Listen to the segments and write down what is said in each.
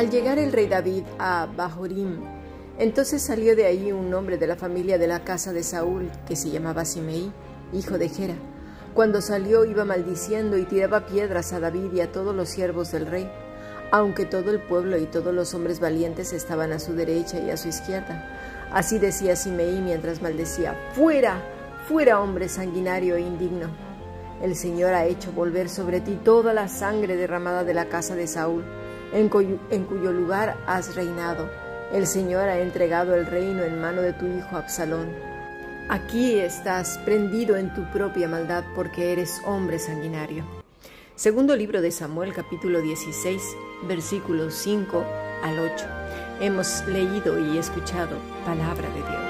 Al llegar el rey David a Bajorim, entonces salió de ahí un hombre de la familia de la casa de Saúl, que se llamaba Simeí, hijo de Gera. Cuando salió iba maldiciendo y tiraba piedras a David y a todos los siervos del rey, aunque todo el pueblo y todos los hombres valientes estaban a su derecha y a su izquierda. Así decía Simeí mientras maldecía, Fuera, fuera hombre sanguinario e indigno. El Señor ha hecho volver sobre ti toda la sangre derramada de la casa de Saúl, en cuyo, lugar has reinado. El Señor ha entregado el reino en mano de tu hijo Absalón. Aquí estás prendido en tu propia maldad porque eres hombre sanguinario. Segundo libro de Samuel capítulo 16 versículos 5 al 8. Hemos leído y escuchado palabra de Dios.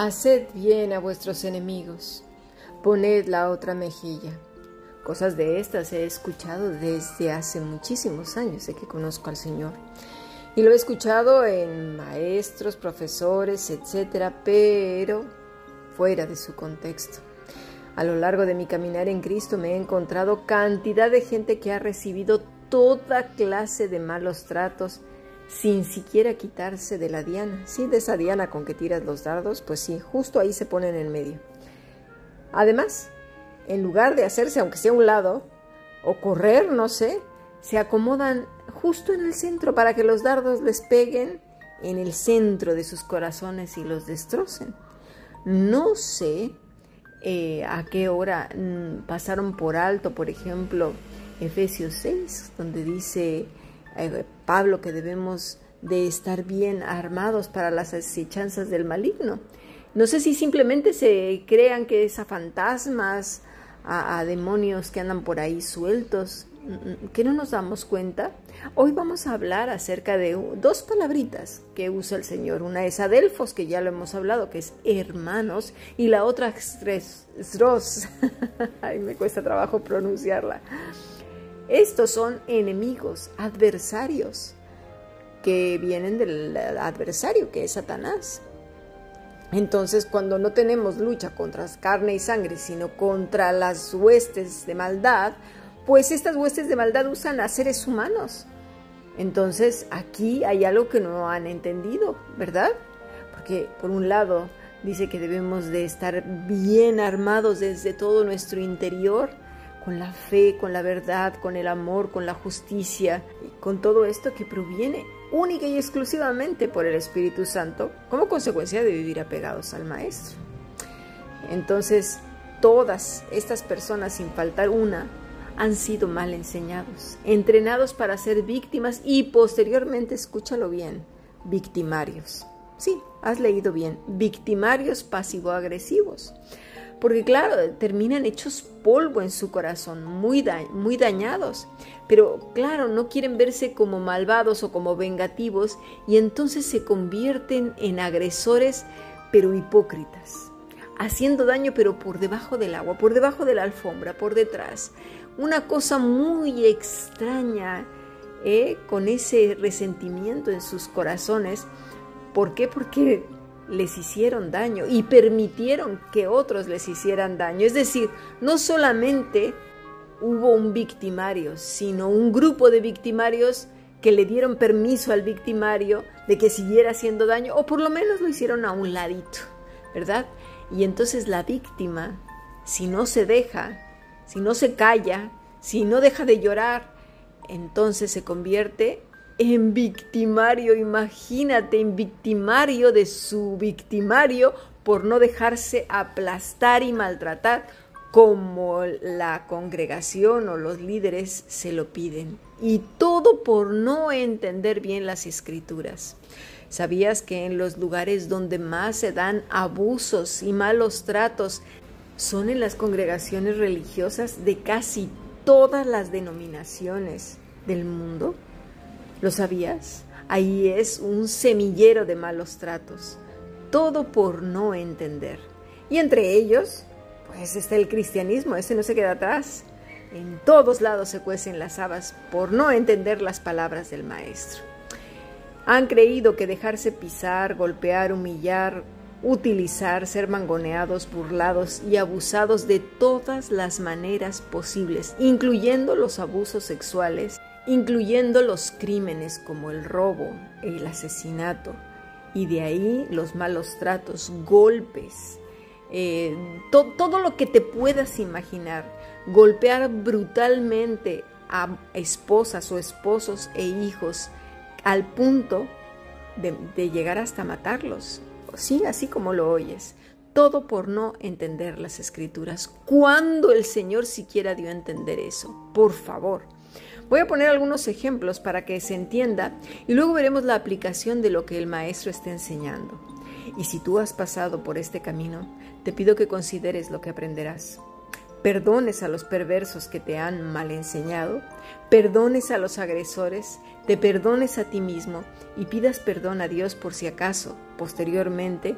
Haced bien a vuestros enemigos, poned la otra mejilla. Cosas de estas he escuchado desde hace muchísimos años de que conozco al Señor. Y lo he escuchado en maestros, profesores, etcétera, pero fuera de su contexto. A lo largo de mi caminar en Cristo me he encontrado cantidad de gente que ha recibido toda clase de malos tratos sin siquiera quitarse de la diana. Sí, de esa diana con que tiras los dardos, pues sí, justo ahí se ponen en medio. Además, en lugar de hacerse, aunque sea un lado, o correr, no sé, se acomodan justo en el centro para que los dardos les peguen en el centro de sus corazones y los destrocen. No sé eh, a qué hora mm, pasaron por alto, por ejemplo, Efesios 6, donde dice eh, Pablo que debemos de estar bien armados para las asechanzas del maligno. No sé si simplemente se crean que es a fantasmas, a, demonios que andan por ahí sueltos, mm, que no nos damos cuenta. Hoy vamos a hablar acerca de dos palabritas que usa el Señor. Una es adelfos, que ya lo hemos hablado, que es hermanos, y la otra es. Ay, me cuesta trabajo pronunciarla. Estos son enemigos, adversarios, que vienen del adversario, que es Satanás. Entonces, cuando no tenemos lucha contra carne y sangre, sino contra las huestes de maldad, pues estas huestes de maldad usan a seres humanos. Entonces, aquí hay algo que no han entendido, ¿verdad? Porque por un lado dice que debemos de estar bien armados desde todo nuestro interior, con la fe, con la verdad, con el amor, con la justicia, y con todo esto que proviene única y exclusivamente por el Espíritu Santo como consecuencia de vivir apegados al Maestro. Entonces, todas estas personas, sin faltar una, han sido mal enseñados, entrenados para ser víctimas y posteriormente, escúchalo bien, victimarios. Sí, has leído bien, victimarios pasivo-agresivos porque claro, terminan hechos polvo en su corazón, muy, dañados. Pero claro, no quieren verse como malvados o como vengativos y entonces se convierten en agresores, pero hipócritas, haciendo daño pero por debajo del agua, por debajo de la alfombra, por detrás. Una cosa muy extraña, ¿eh? con ese resentimiento en sus corazones. ¿Por qué? Porque les hicieron daño y permitieron que otros les hicieran daño. Es decir, no solamente hubo un victimario, sino un grupo de victimarios que le dieron permiso al victimario de que siguiera haciendo daño o por lo menos lo hicieron a un ladito, ¿verdad? Y entonces la víctima, si no se deja, si no se calla, si no deja de llorar, entonces se convierte en victimario, imagínate, en victimario de su victimario por no dejarse aplastar y maltratar como la congregación o los líderes se lo piden. Y todo por no entender bien las escrituras. ¿Sabías que en los lugares donde más se dan abusos y malos tratos son en las congregaciones religiosas de casi todas las denominaciones del mundo? ¿Lo sabías? Ahí es un semillero de malos tratos, todo por no entender. Y entre ellos, pues está el cristianismo, ese no se queda atrás. En todos lados se cuecen las habas por no entender las palabras del maestro. Han creído que dejarse pisar, golpear, humillar, utilizar, ser mangoneados, burlados y abusados de todas las maneras posibles, incluyendo los abusos sexuales, incluyendo los crímenes como el robo, el asesinato, y de ahí los malos tratos, golpes, eh, todo lo que te puedas imaginar, golpear brutalmente a esposas o esposos e hijos, al punto de, llegar hasta matarlos. Sí, así como lo oyes. Todo por no entender las escrituras. ¿Cuándo el Señor siquiera dio a entender eso? Por favor. Voy a poner algunos ejemplos para que se entienda y luego veremos la aplicación de lo que el maestro está enseñando. Y si tú has pasado por este camino, te pido que consideres lo que aprenderás perdones a los perversos que te han mal enseñado, perdones a los agresores, te perdones a ti mismo y pidas perdón a Dios por si acaso posteriormente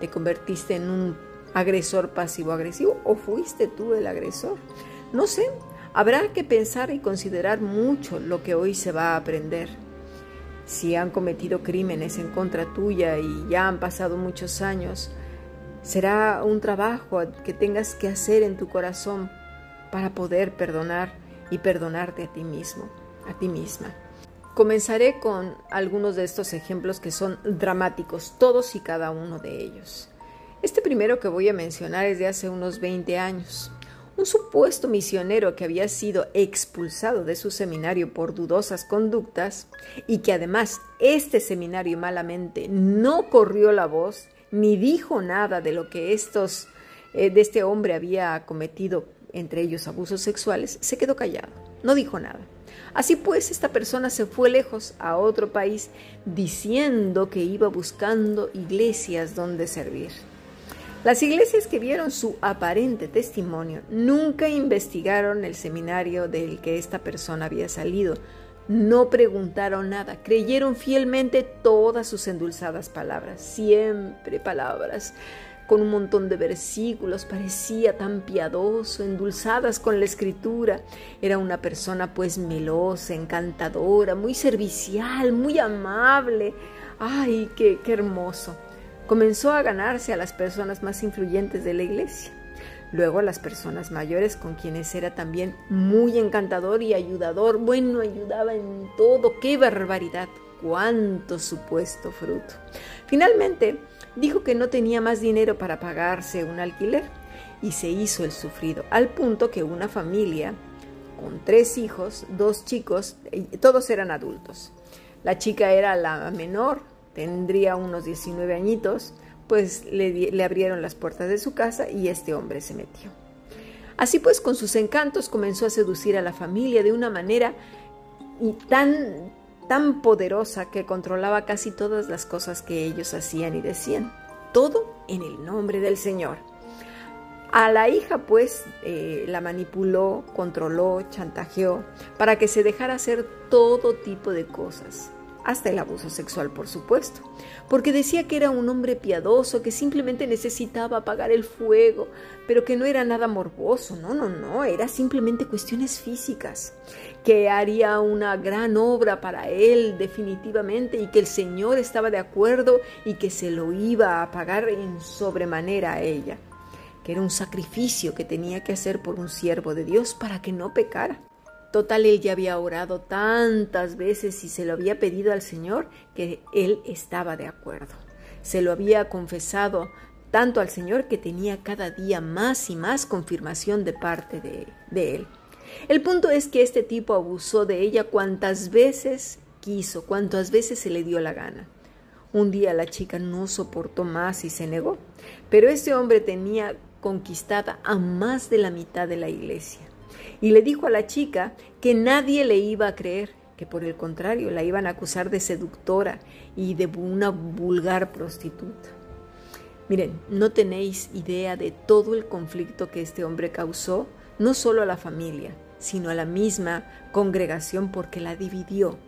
te convertiste en un agresor pasivo-agresivo o fuiste tú el agresor. No sé, habrá que pensar y considerar mucho lo que hoy se va a aprender. Si han cometido crímenes en contra tuya y ya han pasado muchos años, Será un trabajo que tengas que hacer en tu corazón para poder perdonar y perdonarte a ti mismo, a ti misma. Comenzaré con algunos de estos ejemplos que son dramáticos, todos y cada uno de ellos. Este primero que voy a mencionar es de hace unos 20 años. Un supuesto misionero que había sido expulsado de su seminario por dudosas conductas y que además este seminario malamente no corrió la voz ni dijo nada de lo que estos, eh, de este hombre había cometido, entre ellos abusos sexuales, se quedó callado, no dijo nada. Así pues, esta persona se fue lejos a otro país diciendo que iba buscando iglesias donde servir. Las iglesias que vieron su aparente testimonio nunca investigaron el seminario del que esta persona había salido, no preguntaron nada, creyeron fielmente todas sus endulzadas palabras, siempre palabras con un montón de versículos, parecía tan piadoso, endulzadas con la escritura. Era una persona pues melosa, encantadora, muy servicial, muy amable. ¡Ay, qué, qué hermoso! Comenzó a ganarse a las personas más influyentes de la iglesia luego a las personas mayores con quienes era también muy encantador y ayudador. Bueno, ayudaba en todo. ¡Qué barbaridad! ¡Cuánto supuesto fruto! Finalmente, dijo que no tenía más dinero para pagarse un alquiler y se hizo el sufrido, al punto que una familia con tres hijos, dos chicos, todos eran adultos. La chica era la menor, tendría unos 19 añitos, pues le, abrieron las puertas de su casa y este hombre se metió. Así pues, con sus encantos comenzó a seducir a la familia de una manera tan, tan poderosa que controlaba casi todas las cosas que ellos hacían y decían. Todo en el nombre del Señor. A la hija, pues, eh, la manipuló, controló, chantajeó, para que se dejara hacer todo tipo de cosas hasta el abuso sexual, por supuesto, porque decía que era un hombre piadoso, que simplemente necesitaba apagar el fuego, pero que no era nada morboso, no, no, no, era simplemente cuestiones físicas, que haría una gran obra para él definitivamente y que el Señor estaba de acuerdo y que se lo iba a pagar en sobremanera a ella, que era un sacrificio que tenía que hacer por un siervo de Dios para que no pecara. Total, él ya había orado tantas veces y se lo había pedido al Señor que él estaba de acuerdo. Se lo había confesado tanto al Señor que tenía cada día más y más confirmación de parte de, él. El punto es que este tipo abusó de ella cuantas veces quiso, cuantas veces se le dio la gana. Un día la chica no soportó más y se negó, pero este hombre tenía conquistada a más de la mitad de la iglesia. Y le dijo a la chica que nadie le iba a creer, que por el contrario la iban a acusar de seductora y de una vulgar prostituta. Miren, no tenéis idea de todo el conflicto que este hombre causó, no solo a la familia, sino a la misma congregación porque la dividió.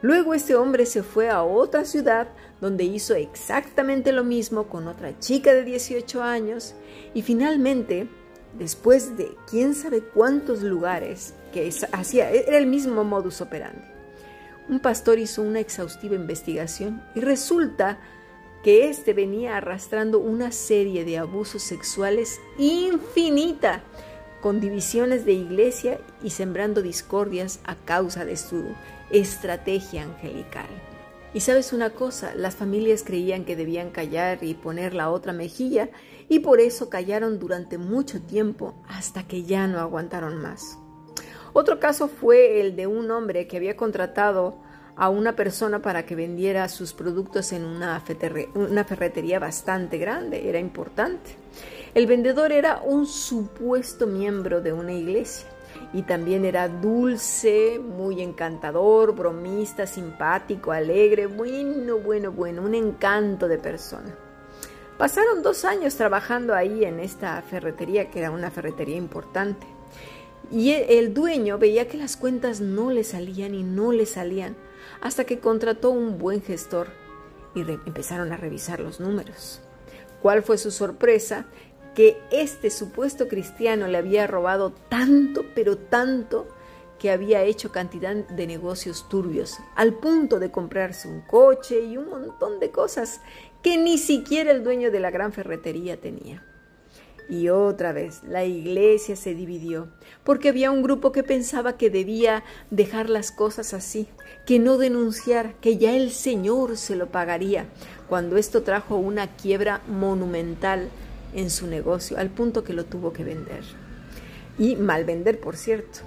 Luego este hombre se fue a otra ciudad donde hizo exactamente lo mismo con otra chica de 18 años y finalmente, después de quién sabe cuántos lugares que hacía, era el mismo modus operandi. Un pastor hizo una exhaustiva investigación y resulta que éste venía arrastrando una serie de abusos sexuales infinita con divisiones de iglesia y sembrando discordias a causa de su estrategia angelical. Y sabes una cosa, las familias creían que debían callar y poner la otra mejilla y por eso callaron durante mucho tiempo hasta que ya no aguantaron más. Otro caso fue el de un hombre que había contratado a una persona para que vendiera sus productos en una, ferretería bastante grande, era importante. El vendedor era un supuesto miembro de una iglesia y también era dulce, muy encantador, bromista, simpático, alegre, bueno, bueno, bueno, un encanto de persona. Pasaron dos años trabajando ahí en esta ferretería, que era una ferretería importante. Y el dueño veía que las cuentas no le salían y no le salían, hasta que contrató un buen gestor y empezaron a revisar los números. ¿Cuál fue su sorpresa? que este supuesto cristiano le había robado tanto, pero tanto, que había hecho cantidad de negocios turbios, al punto de comprarse un coche y un montón de cosas que ni siquiera el dueño de la gran ferretería tenía. Y otra vez la iglesia se dividió, porque había un grupo que pensaba que debía dejar las cosas así, que no denunciar, que ya el Señor se lo pagaría, cuando esto trajo una quiebra monumental en su negocio al punto que lo tuvo que vender. Y mal vender, por cierto.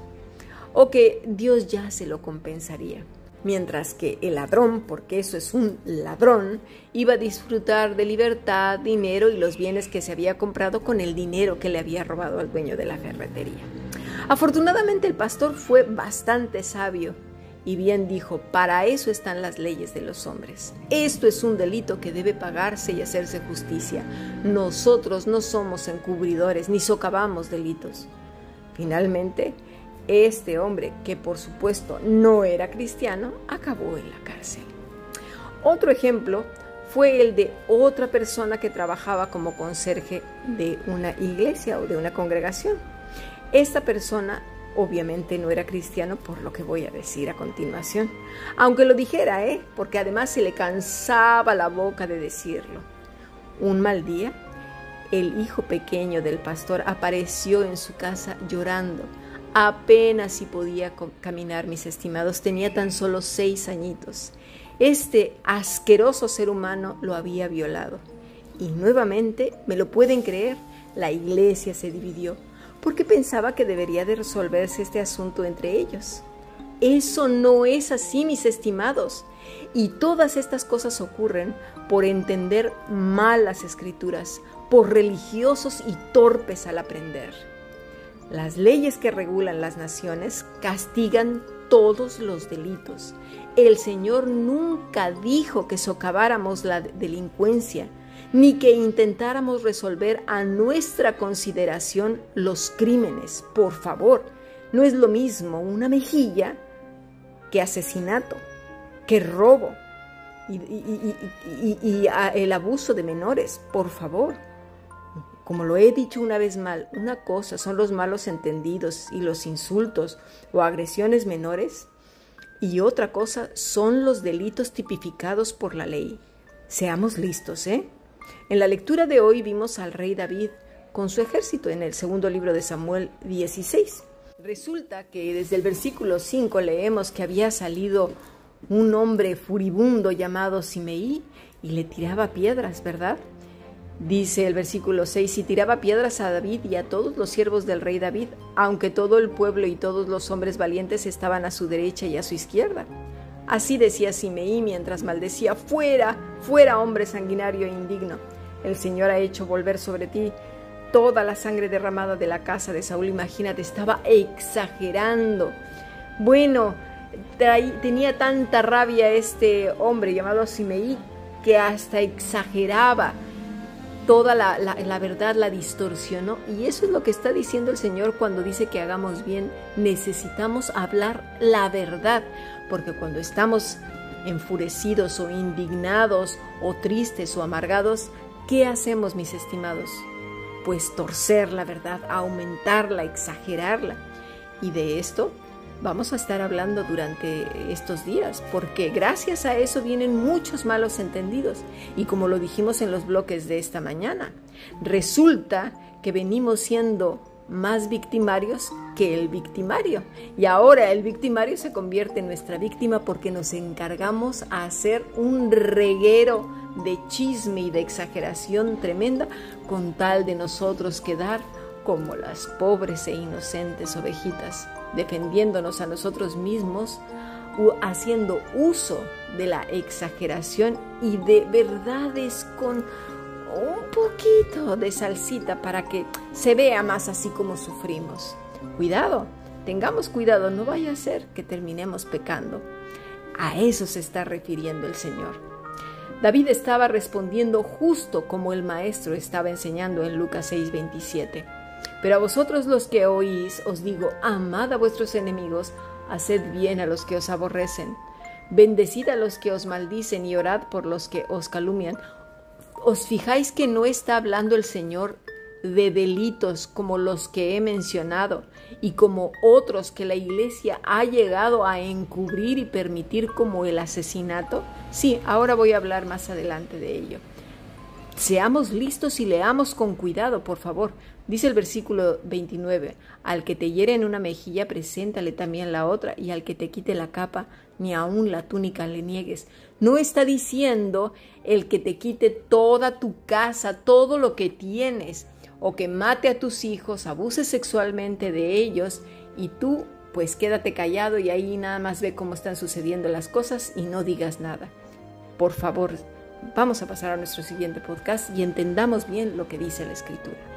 O que Dios ya se lo compensaría. Mientras que el ladrón, porque eso es un ladrón, iba a disfrutar de libertad, dinero y los bienes que se había comprado con el dinero que le había robado al dueño de la ferretería. Afortunadamente el pastor fue bastante sabio y bien dijo, para eso están las leyes de los hombres. Esto es un delito que debe pagarse y hacerse justicia. Nosotros no somos encubridores ni socavamos delitos. Finalmente, este hombre, que por supuesto no era cristiano, acabó en la cárcel. Otro ejemplo fue el de otra persona que trabajaba como conserje de una iglesia o de una congregación. Esta persona Obviamente no era cristiano por lo que voy a decir a continuación, aunque lo dijera, ¿eh? porque además se le cansaba la boca de decirlo. Un mal día, el hijo pequeño del pastor apareció en su casa llorando. Apenas si podía caminar, mis estimados, tenía tan solo seis añitos. Este asqueroso ser humano lo había violado. Y nuevamente, ¿me lo pueden creer? La iglesia se dividió porque pensaba que debería de resolverse este asunto entre ellos. Eso no es así, mis estimados. Y todas estas cosas ocurren por entender mal las escrituras, por religiosos y torpes al aprender. Las leyes que regulan las naciones castigan todos los delitos. El Señor nunca dijo que socaváramos la delincuencia, ni que intentáramos resolver a nuestra consideración los crímenes. Por favor, no es lo mismo una mejilla que asesinato, que robo y, el abuso de menores. Por favor. Como lo he dicho una vez mal, una cosa son los malos entendidos y los insultos o agresiones menores y otra cosa son los delitos tipificados por la ley. Seamos listos, ¿eh? En la lectura de hoy vimos al rey David con su ejército en el segundo libro de Samuel 16. Resulta que desde el versículo 5 leemos que había salido un hombre furibundo llamado Simeí y le tiraba piedras, ¿verdad? Dice el versículo 6, y tiraba piedras a David y a todos los siervos del rey David, aunque todo el pueblo y todos los hombres valientes estaban a su derecha y a su izquierda. Así decía Simeí mientras maldecía, fuera, fuera hombre sanguinario e indigno. El Señor ha hecho volver sobre ti toda la sangre derramada de la casa de Saúl. Imagínate, estaba exagerando. Bueno, tenía tanta rabia este hombre llamado Simeí que hasta exageraba toda la, verdad, la distorsionó. Y eso es lo que está diciendo el Señor cuando dice que hagamos bien. Necesitamos hablar la verdad, porque cuando estamos enfurecidos o indignados o tristes o amargados, ¿qué hacemos, mis estimados? Pues torcer la verdad, aumentarla, exagerarla. Y de esto vamos a estar hablando durante estos días, porque gracias a eso vienen muchos malos entendidos. Y como lo dijimos en los bloques de esta mañana, resulta que venimos siendo más victimarios que el victimario. Y ahora el victimario se convierte en nuestra víctima porque nos encargamos a hacer un reguero de chisme y de exageración tremenda con tal de nosotros quedar como las pobres e inocentes ovejitas defendiéndonos a nosotros mismos, haciendo uso de la exageración y de verdades con un poquito de salsita para que se vea más así como sufrimos. Cuidado, tengamos cuidado, no vaya a ser que terminemos pecando. A eso se está refiriendo el Señor. David estaba respondiendo justo como el maestro estaba enseñando en Lucas 6:27. Pero a vosotros los que oís os digo, amad a vuestros enemigos, haced bien a los que os aborrecen, bendecid a los que os maldicen y orad por los que os calumnian. ¿Os fijáis que no está hablando el Señor de delitos como los que he mencionado y como otros que la Iglesia ha llegado a encubrir y permitir como el asesinato? Sí, ahora voy a hablar más adelante de ello. Seamos listos y leamos con cuidado, por favor. Dice el versículo 29, al que te hiere en una mejilla, preséntale también la otra, y al que te quite la capa, ni aun la túnica le niegues. No está diciendo el que te quite toda tu casa, todo lo que tienes, o que mate a tus hijos, abuse sexualmente de ellos, y tú pues quédate callado y ahí nada más ve cómo están sucediendo las cosas y no digas nada. Por favor, Vamos a pasar a nuestro siguiente podcast y entendamos bien lo que dice la escritura.